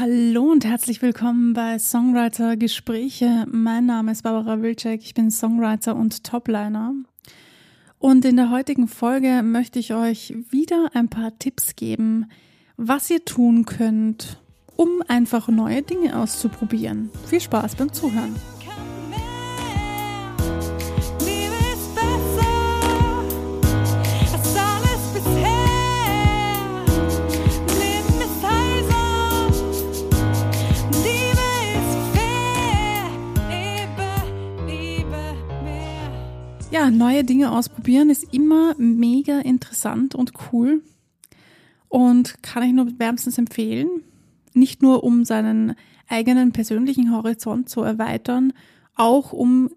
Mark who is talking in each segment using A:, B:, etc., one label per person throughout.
A: Hallo und herzlich willkommen bei Songwriter Gespräche. Mein Name ist Barbara Wilczek, ich bin Songwriter und Topliner. Und in der heutigen Folge möchte ich euch wieder ein paar Tipps geben, was ihr tun könnt, um einfach neue Dinge auszuprobieren. Viel Spaß beim Zuhören. Ja, neue Dinge ausprobieren ist immer mega interessant und cool und kann ich nur wärmstens empfehlen. Nicht nur um seinen eigenen persönlichen Horizont zu erweitern, auch um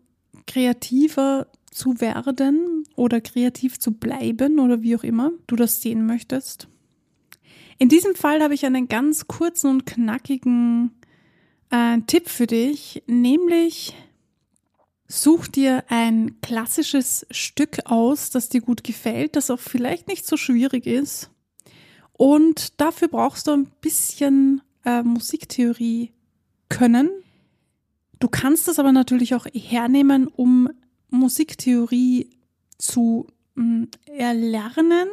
A: kreativer zu werden oder kreativ zu bleiben oder wie auch immer du das sehen möchtest. In diesem Fall habe ich einen ganz kurzen und knackigen äh, Tipp für dich, nämlich Such dir ein klassisches Stück aus, das dir gut gefällt, das auch vielleicht nicht so schwierig ist. Und dafür brauchst du ein bisschen äh, Musiktheorie können. Du kannst das aber natürlich auch hernehmen, um Musiktheorie zu mh, mm, erlernen.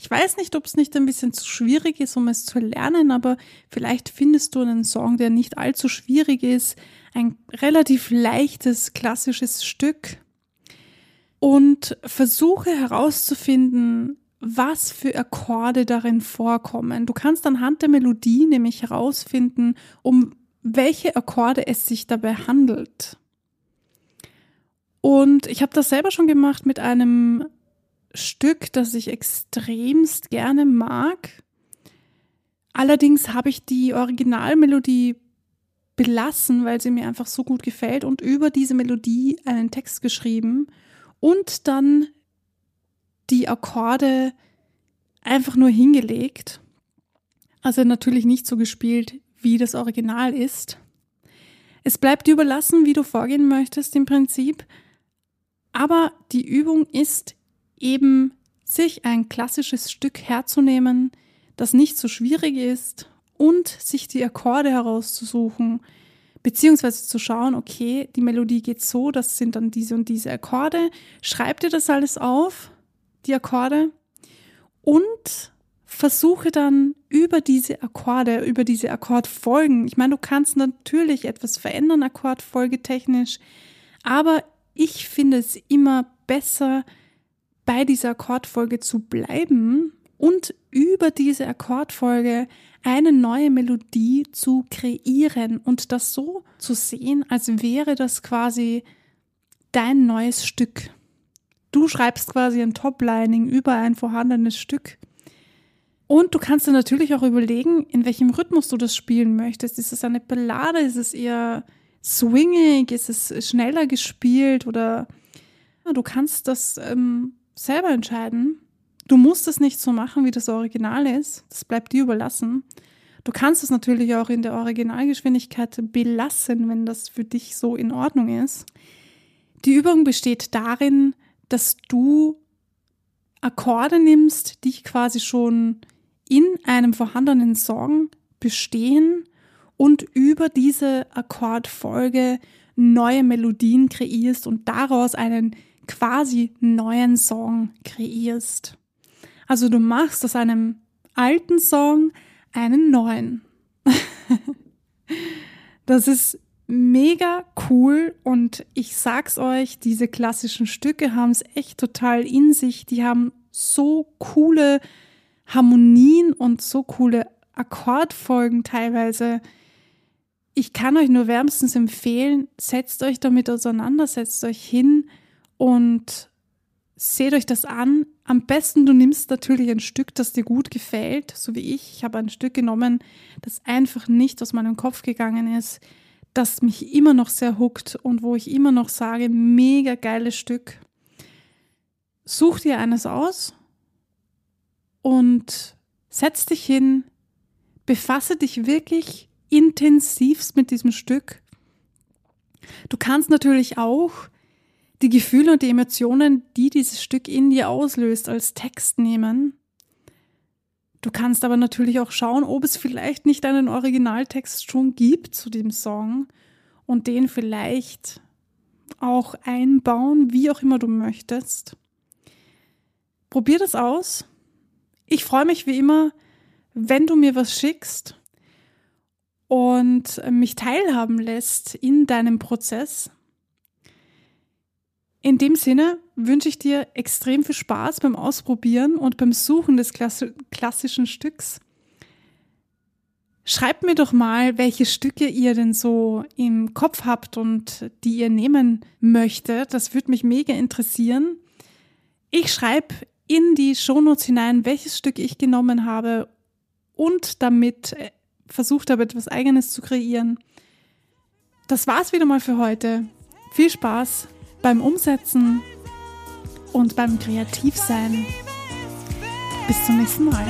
A: Ich weiß nicht, ob es nicht ein bisschen zu schwierig ist, um es zu lernen, aber vielleicht findest du einen Song, der nicht allzu schwierig ist, ein relativ leichtes klassisches Stück und versuche herauszufinden, was für Akkorde darin vorkommen. Du kannst anhand der Melodie nämlich herausfinden, um welche Akkorde es sich dabei handelt. Und ich habe das selber schon gemacht mit einem Stück, das ich extremst gerne mag. Allerdings habe ich die Originalmelodie belassen, weil sie mir einfach so gut gefällt und über diese Melodie einen Text geschrieben und dann die Akkorde einfach nur hingelegt. Also natürlich nicht so gespielt, wie das Original ist. Es bleibt dir überlassen, wie du vorgehen möchtest im Prinzip. Aber die Übung ist eben, sich ein klassisches Stück herzunehmen, das nicht so schwierig ist und sich die Akkorde herauszusuchen, beziehungsweise zu schauen, okay, die Melodie geht so, das sind dann diese und diese Akkorde. Schreib dir das alles auf, die Akkorde, und versuche dann über diese Akkorde, über diese Akkordfolgen. Ich meine, du kannst natürlich etwas verändern, akkordfolgetechnisch, aber ich finde es immer besser, bei dieser Akkordfolge zu bleiben und über diese Akkordfolge eine neue Melodie zu kreieren und das so zu sehen, als wäre das quasi dein neues Stück. Du schreibst quasi ein Toplining über ein vorhandenes Stück. Und du kannst dir natürlich auch überlegen, in welchem Rhythmus du das spielen möchtest. Ist es eine Ballade? Ist es eher swingig? Ist es schneller gespielt? Oder du kannst das ähm, selber entscheiden. Du musst es nicht so machen, wie das Original ist. Das bleibt dir überlassen. Du kannst es natürlich auch in der Originalgeschwindigkeit belassen, wenn das für dich so in Ordnung ist. Die Übung besteht darin, dass du Akkorde nimmst, die quasi schon in einem vorhandenen Song bestehen und über diese Akkordfolge neue Melodien kreierst und daraus einen quasi neuen Song kreierst. Also du machst aus einem alten Song einen neuen. das ist mega cool und ich sag's euch, diese klassischen Stücke haben es echt total in sich. Die haben so coole Harmonien und so coole Akkordfolgen teilweise. Ich kann euch nur wärmstens empfehlen, setzt euch damit auseinander, setzt euch hin und seht euch das an. Am besten, du nimmst natürlich ein Stück, das dir gut gefällt, so wie ich. Ich habe ein Stück genommen, das einfach nicht aus meinem Kopf gegangen ist, das mich immer noch sehr huckt und wo ich immer noch sage, mega geiles Stück. Such dir eines aus und setz dich hin, befasse dich wirklich intensivst mit diesem Stück. Du kannst natürlich auch die Gefühle und die Emotionen, die dieses Stück in dir auslöst, als Text nehmen. Du kannst aber natürlich auch schauen, ob es vielleicht nicht einen Originaltext schon gibt zu dem Song und den vielleicht auch einbauen, wie auch immer du möchtest. Probier das aus. Ich freue mich wie immer, wenn du mir was schickst und mich teilhaben lässt in deinem Prozess. In dem Sinne wünsche ich dir extrem viel Spaß beim Ausprobieren und beim Suchen des klassischen Stücks. Schreibt mir doch mal, welche Stücke ihr denn so im Kopf habt und die ihr nehmen möchtet. Das würde mich mega interessieren. Ich schreibe in die Shownotes hinein, welches Stück ich genommen habe und damit äh, versucht habe, etwas Eigenes zu kreieren. Das war's wieder mal für heute. Viel Spaß beim Umsetzen und beim Kreativsein. Bis zum nächsten Mal.